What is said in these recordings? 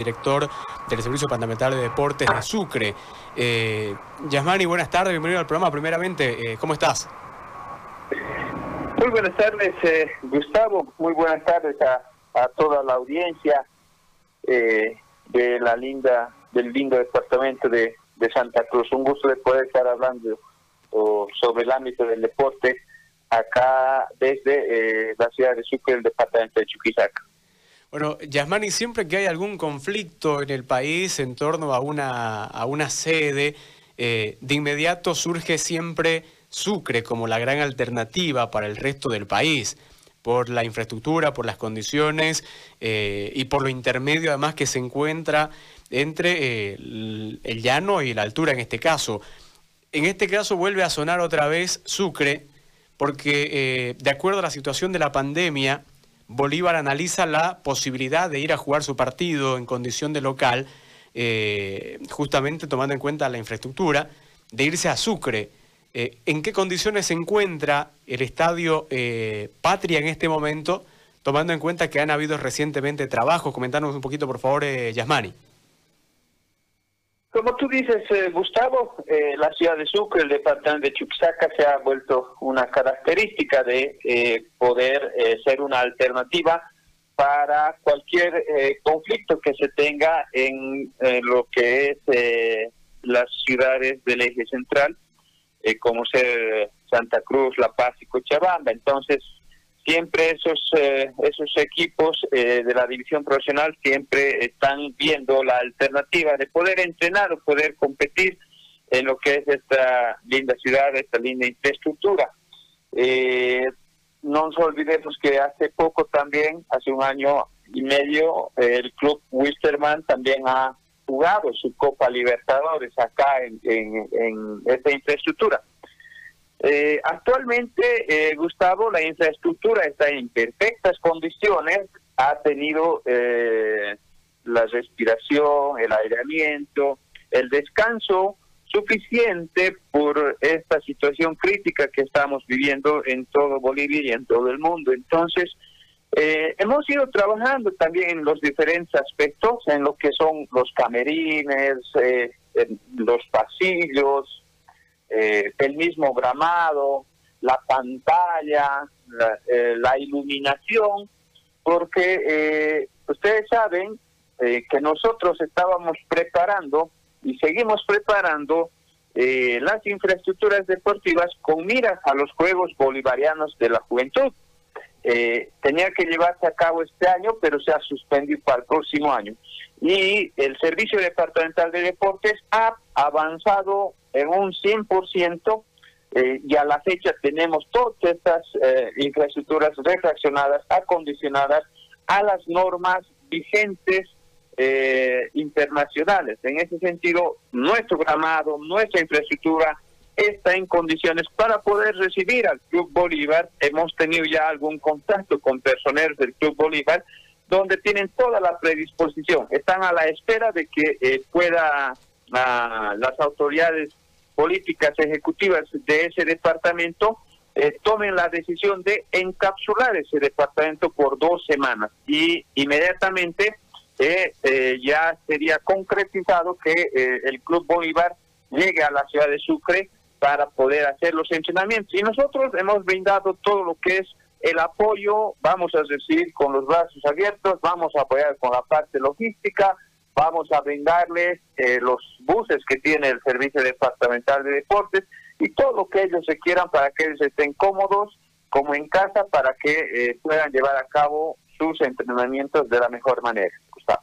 director del Servicio Fundamental de Deportes de Sucre. Eh, Yasmani, buenas tardes, bienvenido al programa. Primeramente, eh, ¿cómo estás? Muy buenas tardes, eh, Gustavo. Muy buenas tardes a, toda la audiencia eh, de la linda, del lindo departamento de, Santa Cruz. Un gusto de poder estar hablando sobre el ámbito del deporte acá desde la ciudad de Sucre, el departamento de Chuquisaca. Bueno, Yasmani, siempre que hay algún conflicto en el país en torno a una, a una sede, eh, de inmediato surge siempre Sucre como la gran alternativa para el resto del país, por la infraestructura, por las condiciones eh, y por lo intermedio además que se encuentra entre eh, el, llano y la altura en este caso. En este caso vuelve a sonar otra vez Sucre, porque de acuerdo a la situación de la pandemia, Bolívar analiza la posibilidad de ir a jugar su partido en condición de local, eh, justamente tomando en cuenta la infraestructura, de irse a Sucre. Eh, ¿En qué condiciones se encuentra el estadio eh, Patria en este momento, tomando en cuenta que han habido recientemente trabajos? Comentanos un poquito, por favor, Yasmani. Como tú dices, eh, Gustavo, eh, la ciudad de Sucre, el departamento de Chuquisaca, se ha vuelto una característica de eh, poder ser una alternativa para cualquier conflicto que se tenga en lo que es las ciudades del eje central, como ser Santa Cruz, La Paz y Cochabamba. Entonces, siempre esos eh, esos equipos eh, de la división profesional siempre están viendo la alternativa de poder entrenar o poder competir en lo que es esta linda ciudad, esta linda infraestructura. Eh, no nos olvidemos que hace poco también, hace un año y medio, el club Wisterman también ha jugado su Copa Libertadores acá en, en esta infraestructura. Eh, actualmente, eh, Gustavo, la infraestructura está en perfectas condiciones, ha tenido eh, la respiración, el aireamiento, el descanso suficiente por esta situación crítica que estamos viviendo en todo Bolivia y en todo el mundo. Entonces, hemos ido trabajando también en los diferentes aspectos, en lo que son los camerines, los pasillos, eh, el mismo gramado, la pantalla, la, eh, iluminación, porque eh, ustedes saben que nosotros estábamos preparando y seguimos preparando las infraestructuras deportivas con miras a los Juegos Bolivarianos de la Juventud. tenía que llevarse a cabo este año, pero se ha suspendido para el próximo año. Y el Servicio Departamental de Deportes ha avanzado en un 100% eh, y a la fecha tenemos todas estas eh, infraestructuras refraccionadas, acondicionadas a las normas vigentes eh, internacionales. En ese sentido, nuestro gramado, nuestra infraestructura está en condiciones para poder recibir al Club Bolívar. Hemos tenido ya algún contacto con personeros del Club Bolívar, donde tienen toda la predisposición. Están a la espera de que eh, pueda ah, las autoridades políticas ejecutivas de ese departamento eh, tomen la decisión de encapsular ese departamento por dos semanas y inmediatamente eh, eh, ya sería concretizado que el Club Bolívar llegue a la ciudad de Sucre para poder hacer los entrenamientos. Y nosotros hemos brindado todo lo que es el apoyo, vamos a decir, con los brazos abiertos, vamos a apoyar con la parte logística, vamos a brindarles eh, los buses que tiene el Servicio Departamental de Deportes y todo lo que ellos se quieran para que ellos estén cómodos como en casa para que eh, puedan llevar a cabo sus entrenamientos de la mejor manera. Gustavo.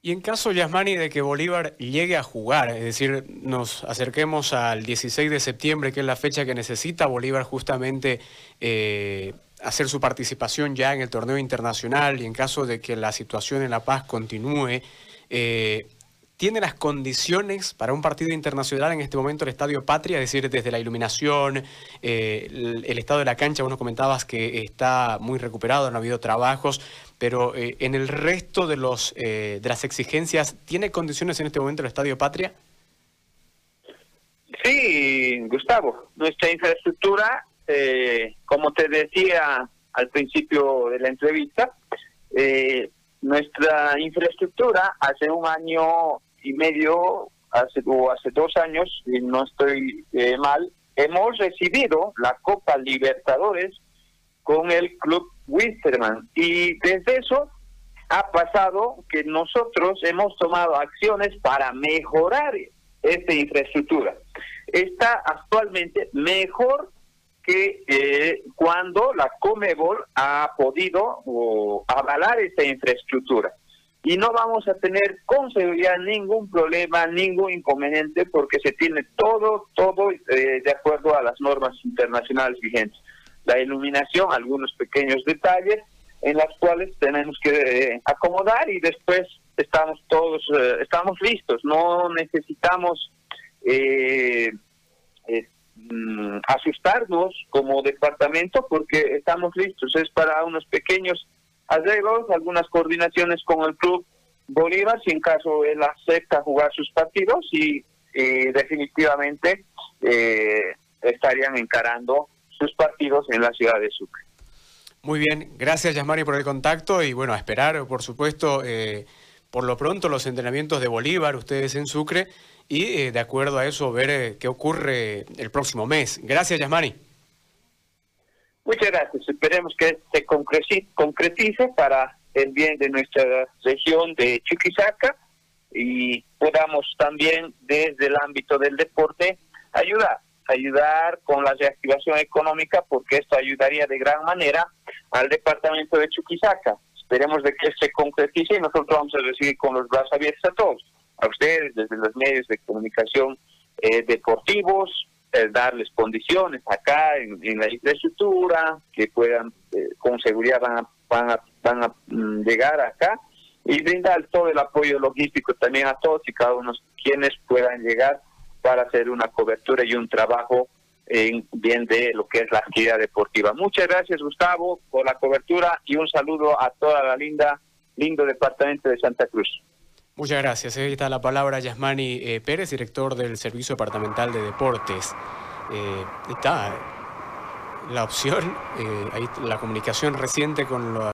Y en caso, Yasmani, de que Bolívar llegue a jugar, es decir, nos acerquemos al 16 de septiembre, que es la fecha que necesita Bolívar justamente eh, hacer su participación ya en el torneo internacional y en caso de que la situación en La Paz continúe, eh, ¿tiene las condiciones para un partido internacional en este momento el Estadio Patria? Es decir, desde la iluminación, eh, el, estado de la cancha, vos nos comentabas que está muy recuperado, no ha habido trabajos, pero eh, en el resto de, los, de las exigencias, ¿tiene condiciones en este momento el Estadio Patria? Sí, Gustavo, nuestra infraestructura eh, como te decía al principio de la entrevista, eh, nuestra infraestructura hace un año y medio, hace, o hace dos años, y no estoy eh, mal, hemos recibido la Copa Libertadores con el Club Wisterman. Y desde eso ha pasado que nosotros hemos tomado acciones para mejorar esta infraestructura. Está actualmente mejor que eh, cuando la Comebol ha podido avalar esta infraestructura. Y no vamos a tener con seguridad ningún problema, ningún inconveniente, porque se tiene todo, todo eh, de acuerdo a las normas internacionales vigentes. La iluminación, algunos pequeños detalles en las cuales tenemos que eh, acomodar y después estamos todos, estamos listos, no necesitamos eh, Mm, asustarnos como departamento porque estamos listos. Es para unos pequeños arreglos, algunas coordinaciones con el club Bolívar, si en caso él acepta jugar sus partidos y, definitivamente eh, estarían encarando sus partidos en la ciudad de Sucre. Muy bien, gracias Yasmani por el contacto y bueno, a esperar, por supuesto, eh, por lo pronto los entrenamientos de Bolívar, ustedes en Sucre, y eh, de acuerdo a eso ver eh, qué ocurre el próximo mes. Gracias, Yasmani. Muchas gracias. Esperemos que se concretice para el bien de nuestra región de Chuquisaca y podamos también desde el ámbito del deporte ayudar, ayudar con la reactivación económica porque esto ayudaría de gran manera al departamento de Chuquisaca. Esperemos de que se concretice y nosotros vamos a recibir con los brazos abiertos a todos a ustedes desde los medios de comunicación eh, deportivos, eh, darles condiciones acá en, la infraestructura, que puedan, eh, con seguridad van a, van a, van a mm, llegar acá y brindar todo el apoyo logístico también a todos y cada uno quienes puedan llegar para hacer una cobertura y un trabajo en bien de lo que es la actividad deportiva. Muchas gracias Gustavo por la cobertura y un saludo a toda la linda, lindo departamento de Santa Cruz. Muchas gracias. Ahí está la palabra Yasmani eh, Pérez, director del Servicio Departamental de Deportes. Eh, está la opción, eh, ahí la comunicación reciente con los